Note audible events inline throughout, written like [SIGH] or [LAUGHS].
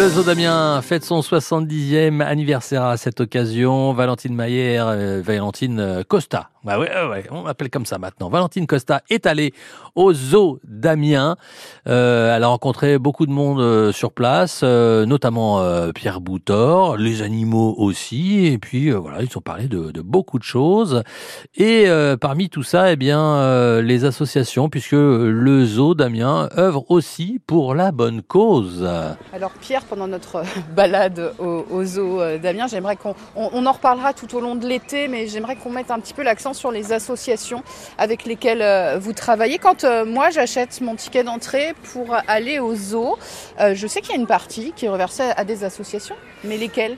Le Zoo d'Amiens fête son 70e anniversaire à cette occasion. Valentine Maillère, euh, Valentine euh, Costa. Bah ouais, on l'appelle comme ça maintenant. Valentine Costa est allée au Zoo d'Amiens. Euh, elle a rencontré beaucoup de monde euh, sur place, euh, notamment Pierre Boutor, les animaux aussi. Et puis voilà, ils ont parlé de, beaucoup de choses. Et parmi tout ça, eh bien, les associations, puisque le Zoo d'Amiens œuvre aussi pour la bonne cause. Alors Pierre, pendant notre [LAUGHS] balade au, zoo d'Amiens, j'aimerais qu'on on, on en reparlera tout au long de l'été, mais j'aimerais qu'on mette un petit peu l'accent sur les associations avec lesquelles euh, vous travaillez. Quand euh, moi j'achète mon ticket d'entrée pour aller au zoo, euh, je sais qu'il y a une partie qui est reversée à des associations, mais lesquelles?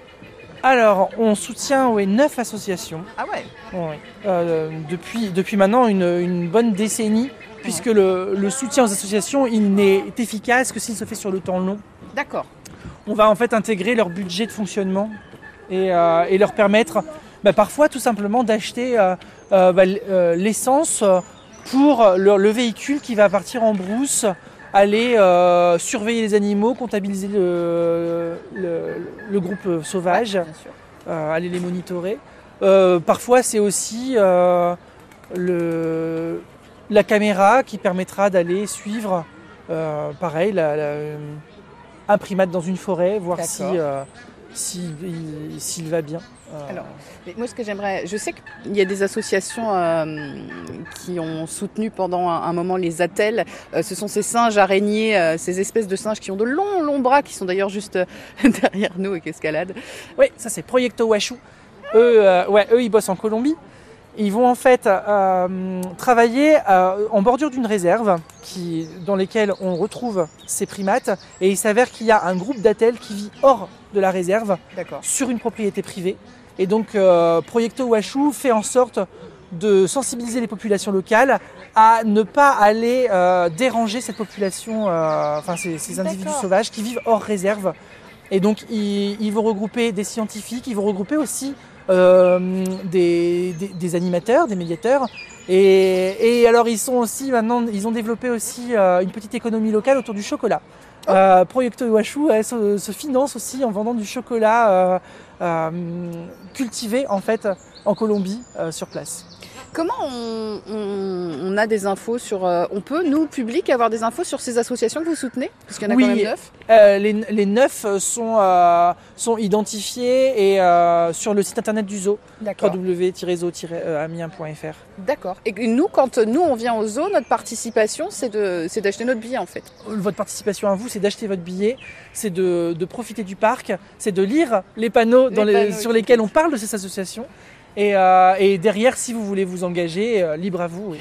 Alors, on soutient oui, neuf associations Ah ouais oui, euh, depuis, depuis maintenant une, une bonne décennie, puisque le, le soutien aux associations, il n'est efficace que s'il se fait sur le temps long. D'accord. On va en fait intégrer leur budget de fonctionnement et, euh, et leur permettre bah, parfois tout simplement d'acheter euh, euh, bah, euh, l'essence pour le, le véhicule qui va partir en brousse, aller euh, surveiller les animaux, comptabiliser le, le- le groupe sauvage, euh, aller les monitorer. Euh, parfois c'est aussi euh, la caméra qui permettra d'aller suivre, euh, pareil, la, la- un primate dans une forêt, voir si, euh, s'il va bien. Euh, Alors, Mais moi, ce que j'aimerais, je sais qu'il y a des associations euh, qui ont soutenu pendant un, un moment les attelles. Euh, ce sont ces singes araignées, euh, ces espèces de singes qui ont de longs, longs bras, qui sont d'ailleurs juste euh, [LAUGHS] derrière nous et qui escaladent. Oui, ça c'est Proyecto Washu. Eux, euh, ouais, eux, ils bossent en Colombie. Ils vont en fait euh, travailler euh, en bordure d'une réserve qui, dans lesquelles on retrouve ces primates. Et il s'avère qu'il y a un groupe d'attelles qui vit hors de la réserve sur une propriété privée. Et donc, euh, Proyecto Washu fait en sorte de sensibiliser les populations locales à ne pas aller euh, déranger cette population, enfin ces, ces individus sauvages qui vivent hors réserve. Et donc, ils, ils vont regrouper des scientifiques, ils vont regrouper aussi euh, des, des- des animateurs, des médiateurs. Et, et alors, ils sont aussi maintenant, ils ont développé aussi euh, une petite économie locale autour du chocolat. Euh, Proyecto Iwashu elle, se, se finance aussi en vendant du chocolat euh, euh, cultivé en fait en Colombie euh, sur place. Comment on, on- on a des infos sur. euh, on peut, nous, public, avoir des infos sur ces associations que vous soutenez? Parce qu'il y en a Oui. quand même neuf. Euh, les, les neuf sont, euh, sont identifiés et sur le site internet du zoo D'accord. www.zoo-amiens.fr. D'accord. Et nous, quand nous, on vient au zoo, notre participation, c'est d'acheter notre billet, en fait. Votre participation à vous, c'est d'acheter votre billet, c'est de, de profiter du parc, c'est de lire les panneaux, dans Les les- panneaux, sur lesquels on parle de ces associations. Et, euh, et derrière, si vous voulez vous engager, euh, libre à vous.